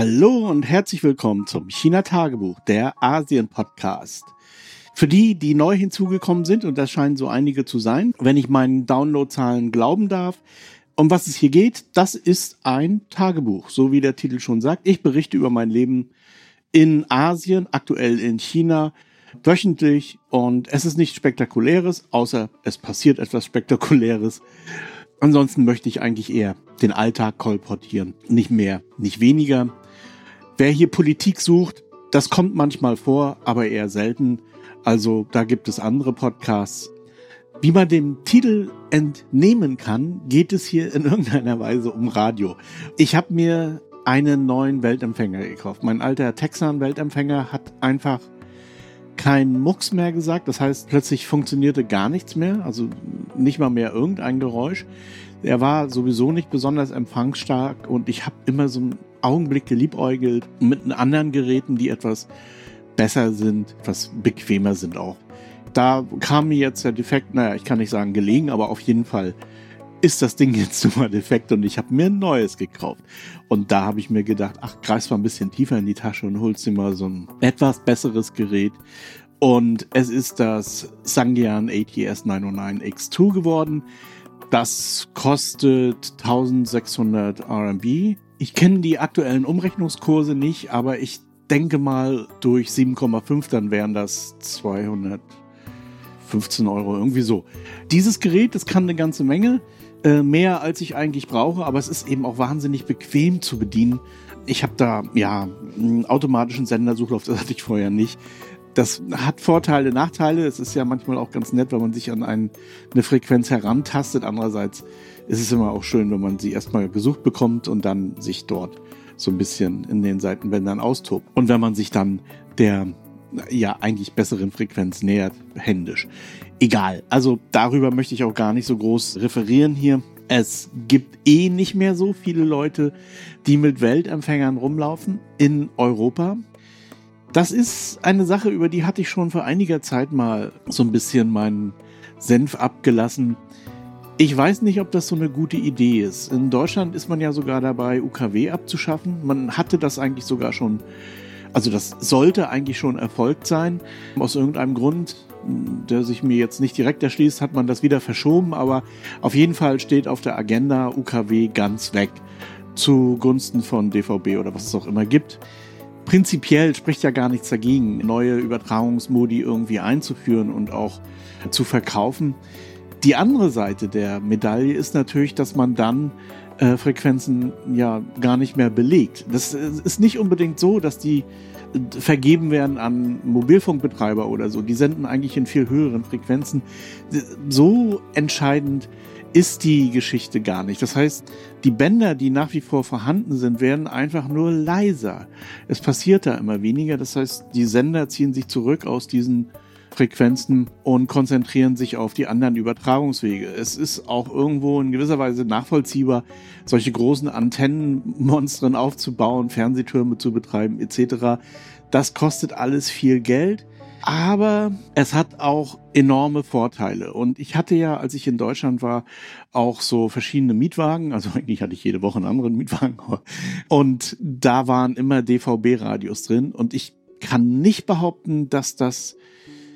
Hallo und herzlich willkommen zum China Tagebuch, der Asien Podcast. Für die, die neu hinzugekommen sind, und das scheinen so einige zu sein, wenn ich meinen Downloadzahlen glauben darf, um was es hier geht, das ist ein Tagebuch, so wie der Titel schon sagt. Ich berichte über mein Leben in Asien, aktuell in China, wöchentlich und es ist nichts Spektakuläres, außer es passiert etwas Spektakuläres. Ansonsten möchte ich eigentlich eher den Alltag kolportieren. Nicht mehr, nicht weniger. Wer hier Politik sucht, das kommt manchmal vor, aber eher selten. Also da gibt es andere Podcasts. Wie man dem Titel entnehmen kann, geht es hier in irgendeiner Weise um Radio. Ich habe mir einen neuen Weltempfänger gekauft. Mein alter Texan-Weltempfänger hat einfach keinen Mucks mehr gesagt. Das heißt, plötzlich funktionierte gar nichts mehr, also nicht mal mehr irgendein Geräusch. Er war sowieso nicht besonders empfangsstark und ich habe immer so einen Augenblick geliebäugelt mit anderen Geräten, die etwas besser sind, etwas bequemer sind auch. Da kam mir jetzt der Defekt, naja, ich kann nicht sagen gelegen, aber auf jeden Fall ist das Ding jetzt nun mal defekt und ich habe mir ein neues gekauft. Und da habe ich mir gedacht, ach, greifst mal ein bisschen tiefer in die Tasche und holst dir mal so ein etwas besseres Gerät. Und es ist das Sangyan ATS 909X2 geworden. Das kostet 1600 RMB. Ich kenne die aktuellen Umrechnungskurse nicht, aber ich denke mal durch 7,5 dann wären das 215 Euro, irgendwie so. Dieses Gerät, das kann eine ganze Menge. Äh, mehr als ich eigentlich brauche, aber es ist eben auch wahnsinnig bequem zu bedienen. Ich habe da ja einen automatischen Sendersuchlauf, das hatte ich vorher nicht. Das hat Vorteile, Nachteile. Es ist ja manchmal auch ganz nett, wenn man sich an ein, eine Frequenz herantastet. Andererseits ist es immer auch schön, wenn man sie erstmal gesucht bekommt und dann sich dort so ein bisschen in den Seitenbändern austobt. Und wenn man sich dann der ja eigentlich besseren Frequenz nähert, händisch. Egal. Also darüber möchte ich auch gar nicht so groß referieren hier. Es gibt eh nicht mehr so viele Leute, die mit Weltempfängern rumlaufen in Europa. Das ist eine Sache, über die hatte ich schon vor einiger Zeit mal so ein bisschen meinen Senf abgelassen. Ich weiß nicht, ob das so eine gute Idee ist. In Deutschland ist man ja sogar dabei, UKW abzuschaffen. Man hatte das eigentlich sogar schon also das sollte eigentlich schon erfolgt sein. Aus irgendeinem Grund, der sich mir jetzt nicht direkt erschließt, hat man das wieder verschoben, aber auf jeden Fall steht auf der Agenda UKW ganz weg zugunsten von DVB oder was es auch immer gibt. Prinzipiell spricht ja gar nichts dagegen, neue Übertragungsmodi irgendwie einzuführen und auch zu verkaufen. Die andere Seite der Medaille ist natürlich, dass man dann äh, Frequenzen ja gar nicht mehr belegt. Das ist nicht unbedingt so, dass die vergeben werden an Mobilfunkbetreiber oder so. Die senden eigentlich in viel höheren Frequenzen. So entscheidend ist die Geschichte gar nicht. Das heißt, die Bänder, die nach wie vor vorhanden sind, werden einfach nur leiser. Es passiert da immer weniger. Das heißt, die Sender ziehen sich zurück aus diesen Frequenzen und konzentrieren sich auf die anderen Übertragungswege. Es ist auch irgendwo in gewisser Weise nachvollziehbar, solche großen Antennenmonstren aufzubauen, Fernsehtürme zu betreiben etc. Das kostet alles viel Geld. Aber es hat auch enorme Vorteile. Und ich hatte ja, als ich in Deutschland war, auch so verschiedene Mietwagen. Also eigentlich hatte ich jede Woche einen anderen Mietwagen. Und da waren immer DVB-Radios drin. Und ich kann nicht behaupten, dass das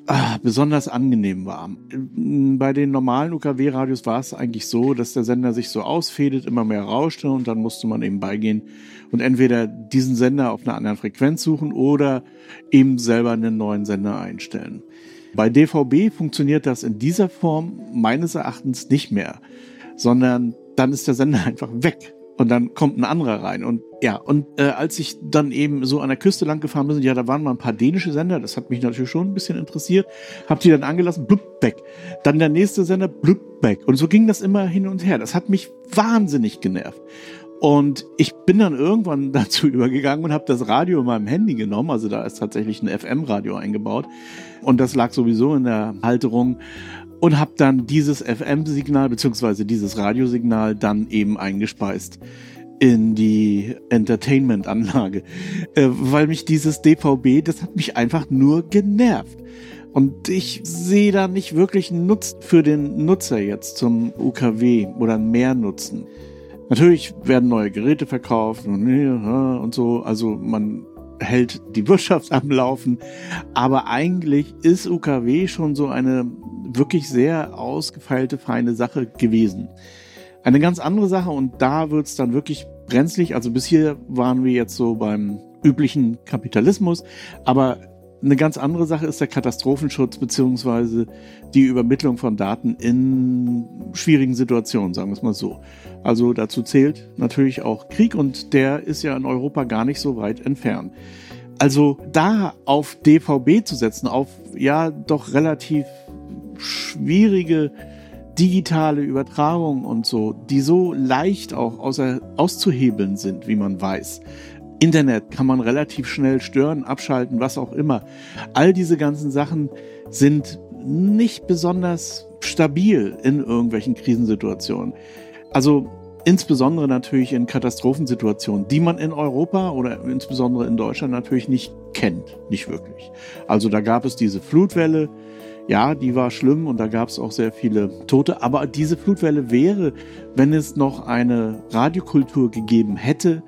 ah, besonders angenehm war. Bei den normalen UKW-Radios war es eigentlich so, dass der Sender sich so ausfädet, immer mehr rauschte und dann musste man eben beigehen und entweder diesen Sender auf einer anderen Frequenz suchen oder eben selber einen neuen Sender einstellen. Bei DVB funktioniert das in dieser Form meines Erachtens nicht mehr, sondern dann ist der Sender einfach weg. Und dann kommt ein anderer rein. Und ja, und äh, als ich dann eben so an der Küste lang gefahren bin, ja, da waren mal ein paar dänische Sender, das hat mich natürlich schon ein bisschen interessiert. Hab die dann angelassen, blub, weg. Dann der nächste Sender, blub, weg. Und so ging das immer hin und her. Das hat mich wahnsinnig genervt. Und ich bin dann irgendwann dazu übergegangen und habe das Radio in meinem Handy genommen. Also da ist tatsächlich ein FM-Radio eingebaut. Und das lag sowieso in der Halterung und habe dann dieses FM-Signal beziehungsweise dieses Radiosignal dann eben eingespeist in die Entertainment-Anlage, äh, weil mich dieses DVB, das hat mich einfach nur genervt. Und ich sehe da nicht wirklich einen Nutzen für den Nutzer jetzt zum UKW oder mehr Nutzen. Natürlich werden neue Geräte verkauft und, und so. Also man hält die Wirtschaft am Laufen. Aber eigentlich ist UKW schon so eine wirklich sehr ausgefeilte, feine Sache gewesen. Eine ganz andere Sache und da wird es dann wirklich brenzlig. Also bis hier waren wir jetzt so beim üblichen Kapitalismus, aber eine ganz andere Sache ist der Katastrophenschutz beziehungsweise die Übermittlung von Daten in schwierigen Situationen, sagen wir es mal so. Also dazu zählt natürlich auch Krieg und der ist ja in Europa gar nicht so weit entfernt. Also da auf DVB zu setzen, auf ja doch relativ schwierige digitale Übertragung und so, die so leicht auch außer, auszuhebeln sind, wie man weiß. Internet kann man relativ schnell stören, abschalten, was auch immer. All diese ganzen Sachen sind nicht besonders stabil in irgendwelchen Krisensituationen. Also insbesondere natürlich in Katastrophensituationen, die man in Europa oder insbesondere in Deutschland natürlich nicht kennt, nicht wirklich. Also da gab es diese Flutwelle, ja, die war schlimm und da gab es auch sehr viele Tote. Aber diese Flutwelle wäre, wenn es noch eine Radiokultur gegeben hätte,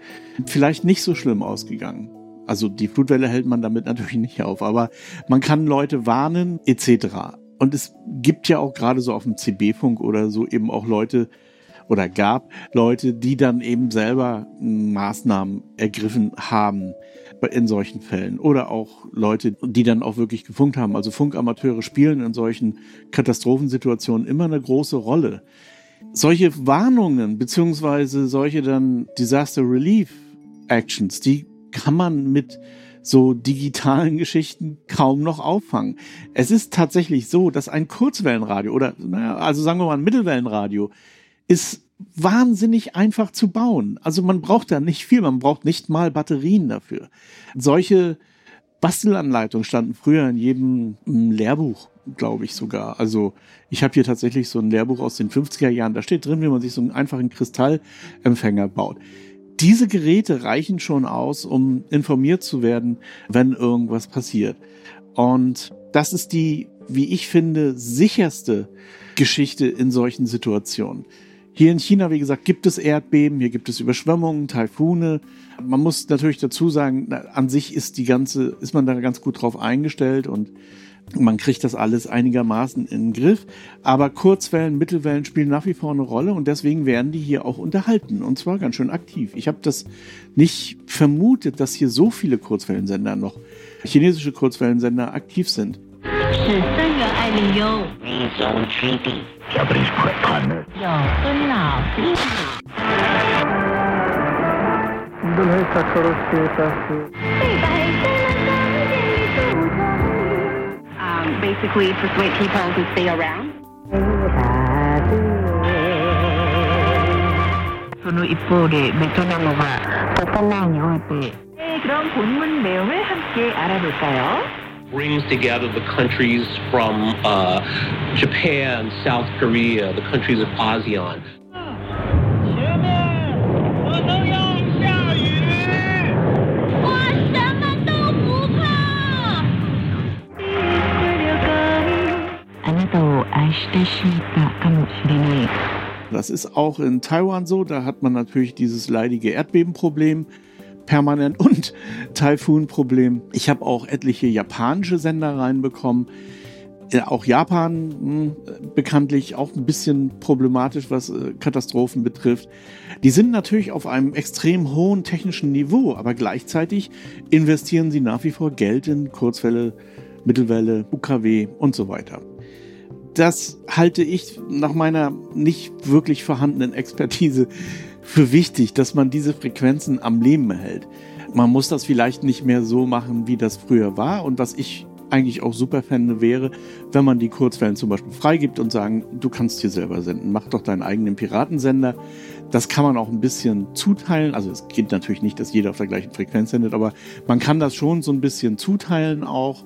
vielleicht nicht so schlimm ausgegangen. Also die Flutwelle hält man damit natürlich nicht auf, aber man kann Leute warnen etc. Und es gibt ja auch gerade so auf dem CB-Funk oder so eben auch Leute oder gab Leute, die dann eben selber Maßnahmen ergriffen haben in solchen Fällen. Oder auch Leute, die dann auch wirklich gefunkt haben. Also Funkamateure spielen in solchen Katastrophensituationen immer eine große Rolle. Solche Warnungen beziehungsweise solche dann Disaster Relief Actions, die kann man mit so digitalen Geschichten kaum noch auffangen. Es ist tatsächlich so, dass ein Kurzwellenradio oder, naja, also sagen wir mal ein Mittelwellenradio ist wahnsinnig einfach zu bauen. Also man braucht da nicht viel, man braucht nicht mal Batterien dafür. Solche Bastelanleitungen standen früher in jedem Lehrbuch, glaube ich sogar. Also ich habe hier tatsächlich so ein Lehrbuch aus den 50er Jahren, da steht drin, wie man sich so einen einfachen Kristallempfänger baut. Diese Geräte reichen schon aus, um informiert zu werden, wenn irgendwas passiert. Und das ist die, wie ich finde, sicherste Geschichte in solchen Situationen. Hier in China, wie gesagt, gibt es Erdbeben, hier gibt es Überschwemmungen, Taifune. Man muss natürlich dazu sagen, an sich ist die ganze, ist man da ganz gut drauf eingestellt und man kriegt das alles einigermaßen in den Griff. Aber Kurzwellen, Mittelwellen spielen nach wie vor eine Rolle und deswegen werden die hier auch unterhalten und zwar ganz schön aktiv. Ich habe das nicht vermutet, dass hier so viele Kurzwellensender noch, chinesische Kurzwellensender aktiv sind. Japanese. 有孙老弟。दूल्हे का करो status Um, basically persuade people to stay around. その一方でベトナムは国内において 네, 그럼 본문 내용을 함께 알아볼까요? brings together the countries from uh, Japan, South Korea, the countries of ASEAN. Das ist auch in Taiwan so. Da hat man natürlich dieses leidige Erdbebenproblem permanent und Taifun-Problem. Ich habe auch etliche japanische Sender reinbekommen. Ja, auch Japan hm, bekanntlich auch ein bisschen problematisch, was äh, Katastrophen betrifft. Die sind natürlich auf einem extrem hohen technischen Niveau, aber gleichzeitig investieren sie nach wie vor Geld in Kurzwelle, Mittelwelle, UKW und so weiter. Das halte ich nach meiner nicht wirklich vorhandenen Expertise für wichtig, dass man diese Frequenzen am Leben hält. Man muss das vielleicht nicht mehr so machen, wie das früher war. Und was ich eigentlich auch super fände, wäre, wenn man die Kurzwellen zum Beispiel freigibt und sagen, du kannst hier selber senden, mach doch deinen eigenen Piratensender. Das kann man auch ein bisschen zuteilen. Also es geht natürlich nicht, dass jeder auf der gleichen Frequenz sendet, aber man kann das schon so ein bisschen zuteilen auch.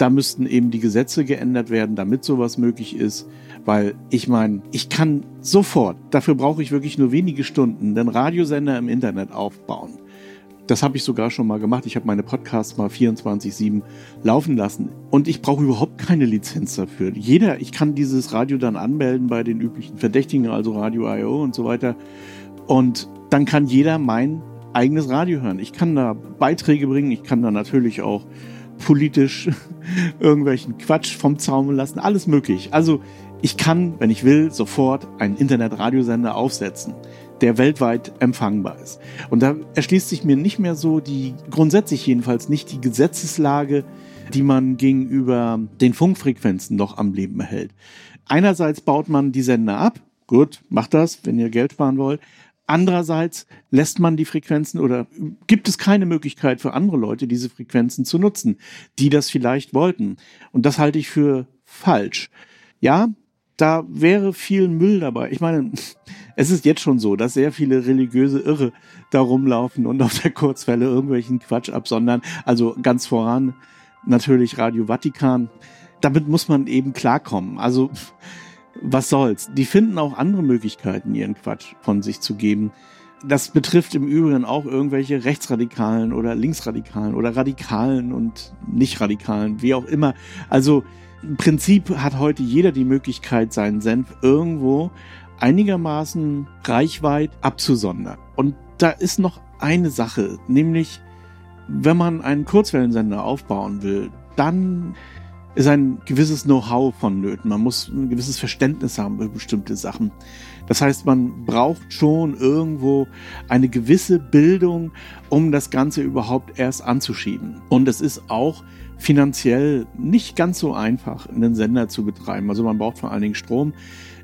Da müssten eben die Gesetze geändert werden, damit sowas möglich ist. Weil ich meine, ich kann sofort, dafür brauche ich wirklich nur wenige Stunden, den Radiosender im Internet aufbauen. Das habe ich sogar schon mal gemacht. Ich habe meine Podcasts mal 24-7 laufen lassen. Und ich brauche überhaupt keine Lizenz dafür. Jeder, ich kann dieses Radio dann anmelden bei den üblichen Verdächtigen, also Radio IO und so weiter. Und dann kann jeder mein eigenes Radio hören. Ich kann da Beiträge bringen, ich kann da natürlich auch politisch irgendwelchen Quatsch vom Zaun lassen, alles möglich. Also ich kann, wenn ich will, sofort einen Internetradiosender aufsetzen, der weltweit empfangbar ist. Und da erschließt sich mir nicht mehr so die, grundsätzlich jedenfalls nicht die Gesetzeslage, die man gegenüber den Funkfrequenzen noch am Leben erhält. Einerseits baut man die Sender ab. Gut, macht das, wenn ihr Geld sparen wollt. Andererseits lässt man die Frequenzen oder gibt es keine Möglichkeit für andere Leute, diese Frequenzen zu nutzen, die das vielleicht wollten. Und das halte ich für falsch. Ja, da wäre viel Müll dabei. Ich meine, es ist jetzt schon so, dass sehr viele religiöse Irre da rumlaufen und auf der Kurzwelle irgendwelchen Quatsch absondern. Also ganz voran natürlich Radio Vatikan. Damit muss man eben klarkommen. Also was soll's. Die finden auch andere Möglichkeiten, ihren Quatsch von sich zu geben. Das betrifft im Übrigen auch irgendwelche Rechtsradikalen oder Linksradikalen oder Radikalen und Nicht-Radikalen, wie auch immer. Also im Prinzip hat heute jeder die Möglichkeit, seinen Senf irgendwo einigermaßen reichweit abzusondern. Und da ist noch eine Sache, nämlich wenn man einen Kurzwellensender aufbauen will, dann ist ein gewisses Know-how vonnöten. Man muss ein gewisses Verständnis haben über bestimmte Sachen. Das heißt, man braucht schon irgendwo eine gewisse Bildung, um das Ganze überhaupt erst anzuschieben. Und es ist auch finanziell nicht ganz so einfach, einen Sender zu betreiben. Also man braucht vor allen Dingen Strom.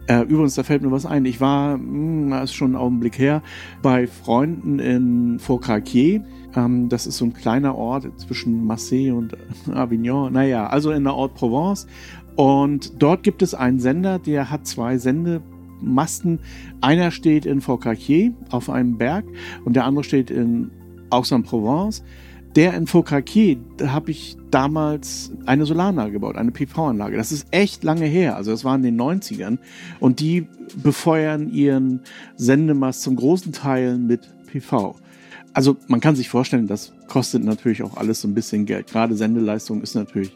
Äh, übrigens, da fällt mir was ein. Ich war, mh, hm, das ist schon ein Augenblick her, bei Freunden in Faucaquier ähm, das ist so ein kleiner Ort zwischen Marseille und Avignon. Naja, also in der Ort Provence. Und dort gibt es einen Sender, der hat zwei Sendemasten. Einer steht in Faucaquier auf einem Berg und der andere steht in Aix-en-Provence. Der in Faucaquier, da habe ich damals eine Solaranlage gebaut, eine PV-Anlage. Das ist echt lange her, also das war in den 90ern. Und die befeuern ihren Sendemast zum großen Teil mit PV. Also man kann sich vorstellen, das kostet natürlich auch alles so ein bisschen Geld. Gerade Sendeleistung ist natürlich,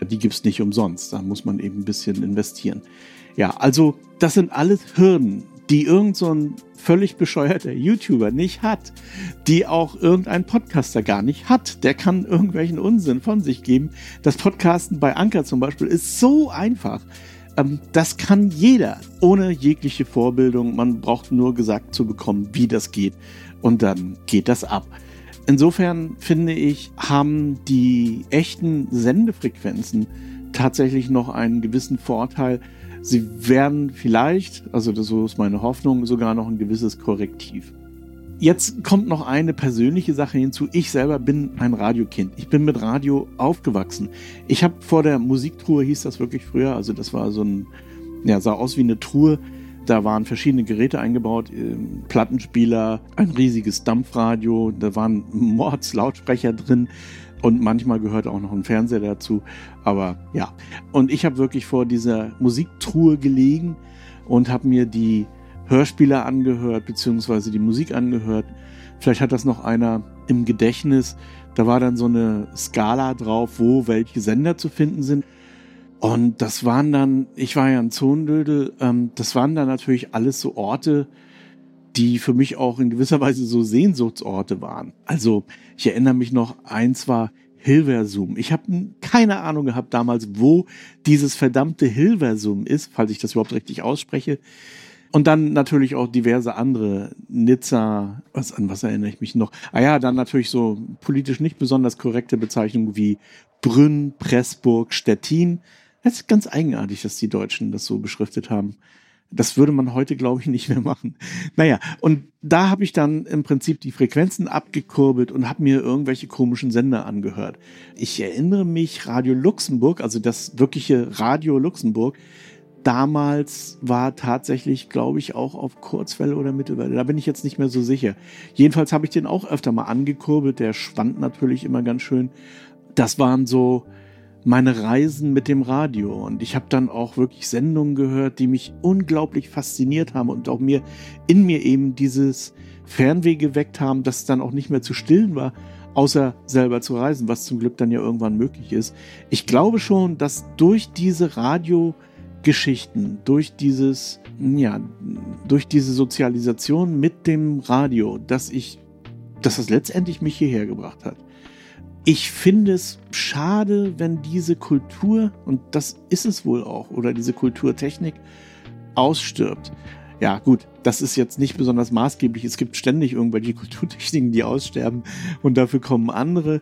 die gibt's nicht umsonst. Da muss man eben ein bisschen investieren. Ja, also das sind alles Hürden, die irgend so ein völlig bescheuerter YouTuber nicht hat, die auch irgendein Podcaster gar nicht hat. Der kann irgendwelchen Unsinn von sich geben. Das Podcasten bei Anker zum Beispiel ist so einfach. Ähm, das kann jeder ohne jegliche Vorbildung. Man braucht nur gesagt zu bekommen, wie das geht und dann geht das ab. Insofern finde ich, haben die echten Sendefrequenzen tatsächlich noch einen gewissen Vorteil. Sie werden vielleicht, also das ist meine Hoffnung, sogar noch ein gewisses Korrektiv. Jetzt kommt noch eine persönliche Sache hinzu. Ich selber bin ein Radiokind. Ich bin mit Radio aufgewachsen. Ich habe vor der Musiktruhe, hieß das wirklich früher, also das war so ein, ja, sah aus wie eine Truhe da waren verschiedene Geräte eingebaut, ähm, Plattenspieler, ein riesiges Dampfradio, da waren Mordslautsprecher drin und manchmal gehört auch noch ein Fernseher dazu. Aber ja, und ich habe wirklich vor dieser Musiktruhe gelegen und habe mir die Hörspiele angehört, beziehungsweise die Musik angehört. Vielleicht hat das noch einer im Gedächtnis. Da war dann so eine Skala drauf, wo welche Sender zu finden sind. Und das waren dann, ich war ja ein Zonendödel, ähm, das waren dann natürlich alles so Orte, die für mich auch in gewisser Weise so Sehnsuchtsorte waren. Also ich erinnere mich noch, eins war Hilversum. Ich habe keine Ahnung gehabt damals, wo dieses verdammte Hilversum ist, falls ich das überhaupt richtig ausspreche. Und dann natürlich auch diverse andere, Nizza, was, an was erinnere ich mich noch? Ah ja, dann natürlich so politisch nicht besonders korrekte Bezeichnungen wie Brünn, Pressburg, Stettin. Das ist ganz eigenartig, dass die Deutschen das so beschriftet haben. Das würde man heute, glaube ich, nicht mehr machen. Naja, und da habe ich dann im Prinzip die Frequenzen abgekurbelt und habe mir irgendwelche komischen Sender angehört. Ich erinnere mich, Radio Luxemburg, also das wirkliche Radio Luxemburg, damals war tatsächlich, glaube ich, auch auf Kurzwelle oder Mittelwelle. Da bin ich jetzt nicht mehr so sicher. Jedenfalls habe ich den auch öfter mal angekurbelt. Der schwand natürlich immer ganz schön. Das waren so meine Reisen mit dem Radio. Und ich habe dann auch wirklich Sendungen gehört, die mich unglaublich fasziniert haben und auch mir in mir eben dieses Fernweh geweckt haben, das dann auch nicht mehr zu stillen war, außer selber zu reisen, was zum Glück dann ja irgendwann möglich ist. Ich glaube schon, dass durch diese Radio Geschichten, durch dieses, ja, durch diese Sozialisation mit dem Radio, dass ich, dass das letztendlich mich hierher gebracht hat. Ich finde es schade, wenn diese Kultur, und das ist es wohl auch, oder diese Kulturtechnik ausstirbt. Ja, gut, das ist jetzt nicht besonders maßgeblich. Es gibt ständig irgendwelche Kulturtechniken, die aussterben und dafür kommen andere.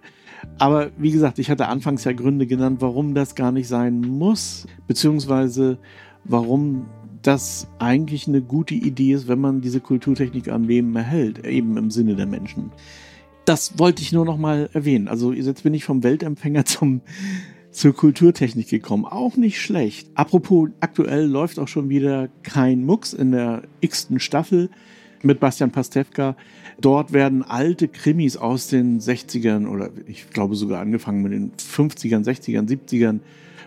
Aber wie gesagt, ich hatte anfangs ja Gründe genannt, warum das gar nicht sein muss, beziehungsweise warum das eigentlich eine gute Idee ist, wenn man diese Kulturtechnik am Leben erhält, eben im Sinne der Menschen. Das wollte ich nur noch mal erwähnen. Also jetzt bin ich vom Weltempfänger zum zur Kulturtechnik gekommen. Auch nicht schlecht. Apropos, aktuell läuft auch schon wieder kein Mucks in der x-ten Staffel mit Bastian Pastewka. Dort werden alte Krimis aus den 60ern oder ich glaube sogar angefangen mit den 50ern, 60ern, 70ern,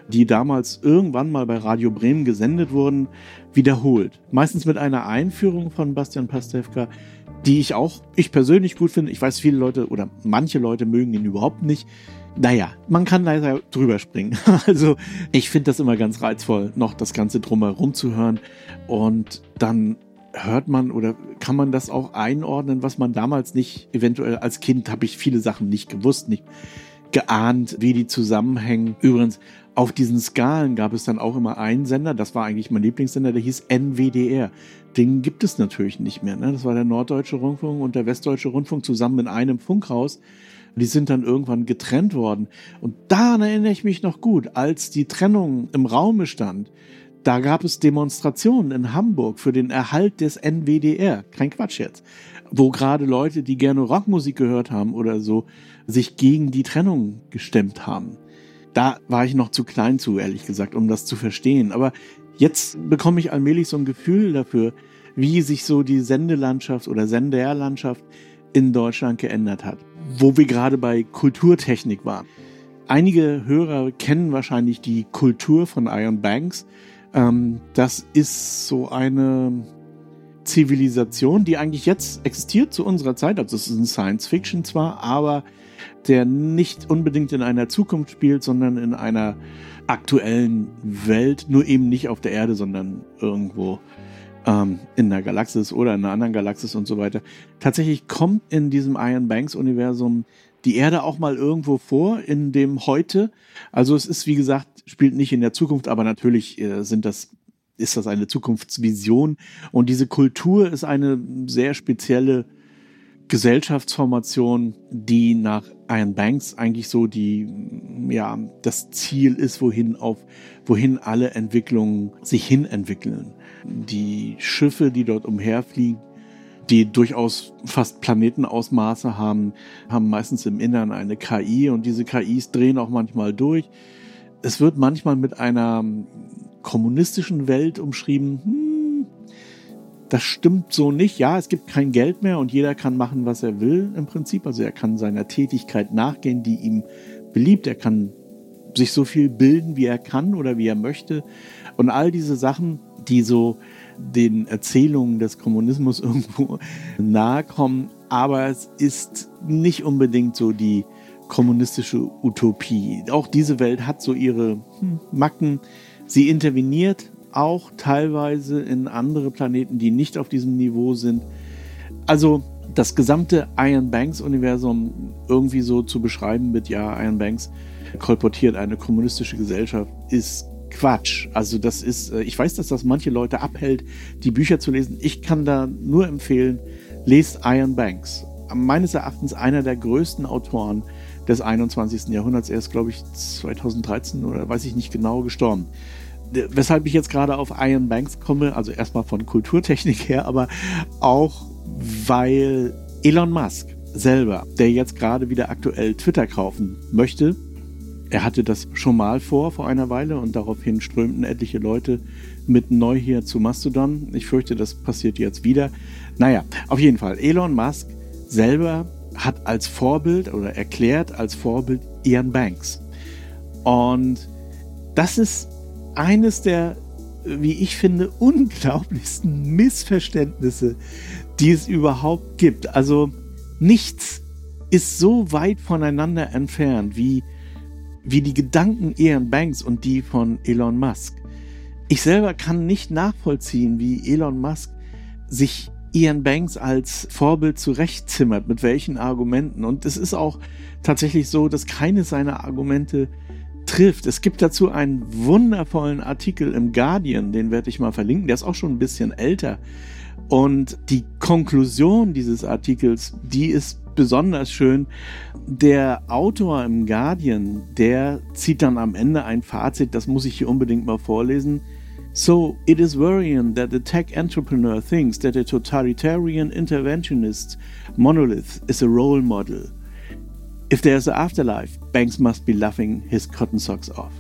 die damals irgendwann mal bei Radio Bremen gesendet wurden, wiederholt. Meistens mit einer Einführung von Bastian Pastewka, die ich auch, ich persönlich gut finde. Ich weiß, viele Leute oder manche Leute mögen ihn überhaupt nicht. Naja, man kann leider drüber springen. Also ich finde das immer ganz reizvoll, noch das Ganze drumherum zu hören. Und dann hört man oder kann man das auch einordnen, was man damals nicht, eventuell als Kind habe ich viele Sachen nicht gewusst, nicht geahnt, wie die zusammenhängen. Übrigens, auf diesen Skalen gab es dann auch immer einen Sender, das war eigentlich mein Lieblingssender, der hieß NWDR. Den gibt es natürlich nicht mehr. Ne? Das war der Norddeutsche Rundfunk und der Westdeutsche Rundfunk zusammen in einem Funkhaus. Die sind dann irgendwann getrennt worden. Und daran erinnere ich mich noch gut, als die Trennung im Raume stand da gab es Demonstrationen in Hamburg für den Erhalt des NWDR. Kein Quatsch jetzt. Wo gerade Leute, die gerne Rockmusik gehört haben oder so, sich gegen die Trennung gestemmt haben. Da war ich noch zu klein zu, ehrlich gesagt, um das zu verstehen. Aber jetzt bekomme ich allmählich so ein Gefühl dafür, wie sich so die Sendelandschaft oder Senderlandschaft in Deutschland geändert hat. Wo wir gerade bei Kulturtechnik waren. Einige Hörer kennen wahrscheinlich die Kultur von Iron Banks. Ähm, das ist so eine Zivilisation, die eigentlich jetzt existiert zu unserer Zeit. Also es ist ein Science Fiction zwar, aber der nicht unbedingt in einer Zukunft spielt, sondern in einer aktuellen Welt, nur eben nicht auf der Erde, sondern irgendwo ähm, in der Galaxis oder in einer anderen Galaxis und so weiter. Tatsächlich kommt in diesem Iron Banks Universum die Erde auch mal irgendwo vor in dem Heute. Also es ist, wie gesagt, spielt nicht in der Zukunft, aber natürlich äh, sind das ist das eine Zukunftsvision und diese Kultur ist eine sehr spezielle Gesellschaftsformation, die nach Iron Banks eigentlich so die, ja, das Ziel ist, wohin auf, wohin alle Entwicklungen sich hin entwickeln. Die Schiffe, die dort umherfliegen, die durchaus fast Planetenausmaße haben, haben meistens im Innern eine KI und diese KIs drehen auch manchmal durch. Es wird manchmal mit einer kommunistischen Welt umschrieben. Hm, das stimmt so nicht. Ja, es gibt kein Geld mehr und jeder kann machen, was er will im Prinzip. Also er kann seiner Tätigkeit nachgehen, die ihm beliebt. Er kann sich so viel bilden, wie er kann oder wie er möchte. Und all diese Sachen, die so den Erzählungen des Kommunismus irgendwo nahe kommen. Aber es ist nicht unbedingt so die kommunistische Utopie. Auch diese Welt hat so ihre Macken. Sie interveniert auch teilweise in andere Planeten, die nicht auf diesem Niveau sind. Also das gesamte Iron Banks Universum irgendwie so zu beschreiben mit, ja, Iron Banks kolportiert eine kommunistische Gesellschaft, ist Quatsch. Also das ist, äh, ich weiß, dass das manche Leute abhält, die Bücher zu lesen. Ich kann da nur empfehlen, lest Iron Banks. Meines Erachtens einer der größten Autoren des 21. Jahrhunderts. Er ist, glaube ich, 2013 oder weiß ich nicht genau gestorben. Weshalb ich jetzt gerade auf Iron Banks komme, also erstmal von Kulturtechnik her, aber auch weil Elon Musk selber, der jetzt gerade wieder aktuell Twitter kaufen möchte, er hatte das schon mal vor, vor einer Weile, und daraufhin strömten etliche Leute mit neu hier zu Mastodon. Ich fürchte, das passiert jetzt wieder. Naja, auf jeden Fall, Elon Musk selber hat als Vorbild oder erklärt als Vorbild Ian Banks. Und das ist eines der, wie ich finde, unglaublichsten Missverständnisse, die es überhaupt gibt. Also nichts ist so weit voneinander entfernt wie wie die Gedanken Ian Banks und die von Elon Musk. Ich selber kann nicht nachvollziehen, wie Elon Musk sich Ian Banks als Vorbild zurechtzimmert, mit welchen Argumenten. Und es ist auch tatsächlich so, dass keines seiner Argumente trifft. Es gibt dazu einen wundervollen Artikel im Guardian, den werde ich mal verlinken, der ist auch schon ein bisschen älter. Und die Konklusion dieses Artikels, die ist besonders schön. Der Autor im Guardian, der zieht dann am Ende ein Fazit, das muss ich hier unbedingt mal vorlesen. So, it is worrying that the tech entrepreneur thinks that a totalitarian interventionist monolith is a role model. If there's an afterlife, Banks must be laughing his cotton socks off.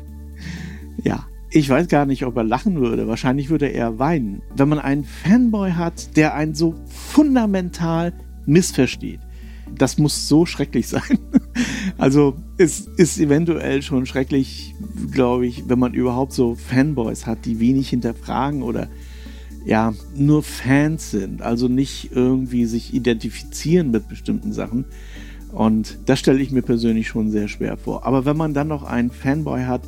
Ja, ich weiß gar nicht, ob er lachen würde. Wahrscheinlich würde er weinen. Wenn man einen Fanboy hat, der einen so fundamental missversteht, das muss so schrecklich sein. Also es ist eventuell schon schrecklich, glaube ich, wenn man überhaupt so Fanboys hat, die wenig hinterfragen oder ja, nur Fans sind, also nicht irgendwie sich identifizieren mit bestimmten Sachen. Und das stelle ich mir persönlich schon sehr schwer vor. Aber wenn man dann noch einen Fanboy hat,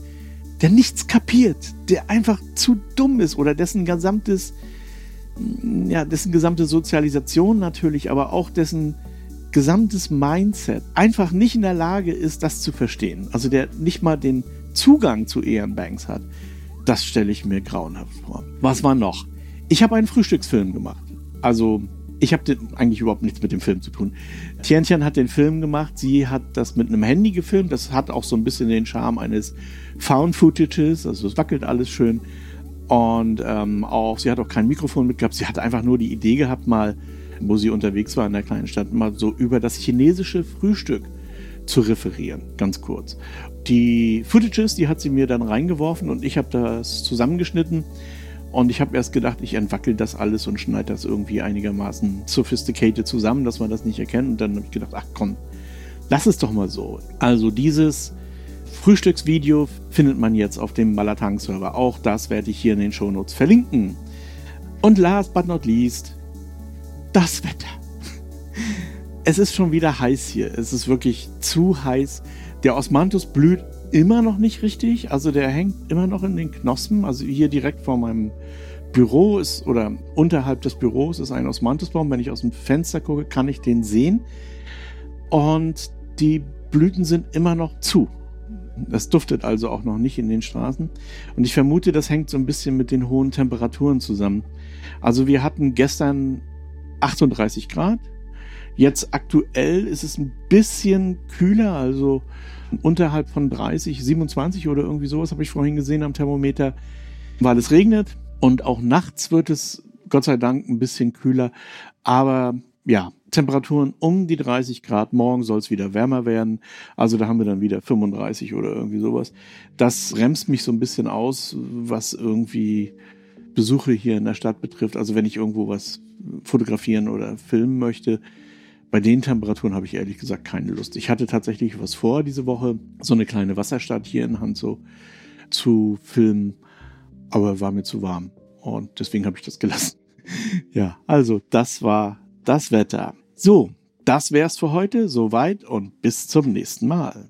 der nichts kapiert, der einfach zu dumm ist oder dessen gesamtes, ja, dessen gesamte Sozialisation natürlich, aber auch dessen gesamtes Mindset einfach nicht in der Lage ist, das zu verstehen. Also der nicht mal den Zugang zu Ian Banks hat. Das stelle ich mir grauenhaft vor. Was war noch? Ich habe einen Frühstücksfilm gemacht. Also ich habe eigentlich überhaupt nichts mit dem Film zu tun. Tiantian hat den Film gemacht, sie hat das mit einem Handy gefilmt. Das hat auch so ein bisschen den Charme eines Found-Footages, also es wackelt alles schön. Und ähm, auch, sie hat auch kein Mikrofon mitgehabt, sie hat einfach nur die Idee gehabt, mal wo sie unterwegs war in der kleinen Stadt, mal so über das chinesische Frühstück zu referieren, ganz kurz. Die Footages, die hat sie mir dann reingeworfen und ich habe das zusammengeschnitten und ich habe erst gedacht, ich entwackel das alles und schneide das irgendwie einigermaßen sophisticated zusammen, dass man das nicht erkennt und dann habe ich gedacht, ach komm, lass es doch mal so. Also dieses Frühstücksvideo findet man jetzt auf dem Malatang-Server. Auch das werde ich hier in den Shownotes verlinken. Und last but not least, das Wetter. Es ist schon wieder heiß hier. Es ist wirklich zu heiß. Der Osmanthus blüht immer noch nicht richtig. Also der hängt immer noch in den Knospen. Also hier direkt vor meinem Büro ist oder unterhalb des Büros ist ein Osmanthusbaum. Wenn ich aus dem Fenster gucke, kann ich den sehen. Und die Blüten sind immer noch zu. Das duftet also auch noch nicht in den Straßen. Und ich vermute, das hängt so ein bisschen mit den hohen Temperaturen zusammen. Also wir hatten gestern 38 Grad. Jetzt aktuell ist es ein bisschen kühler, also unterhalb von 30, 27 oder irgendwie sowas habe ich vorhin gesehen am Thermometer, weil es regnet. Und auch nachts wird es Gott sei Dank ein bisschen kühler. Aber ja, Temperaturen um die 30 Grad. Morgen soll es wieder wärmer werden. Also da haben wir dann wieder 35 oder irgendwie sowas. Das bremst mich so ein bisschen aus, was irgendwie Besuche hier in der Stadt betrifft. Also wenn ich irgendwo was fotografieren oder filmen möchte, bei den Temperaturen habe ich ehrlich gesagt keine Lust. Ich hatte tatsächlich was vor diese Woche, so eine kleine Wasserstadt hier in Hanzo zu filmen, aber war mir zu warm und deswegen habe ich das gelassen. ja, also das war das Wetter. So, das wär's für heute. Soweit und bis zum nächsten Mal.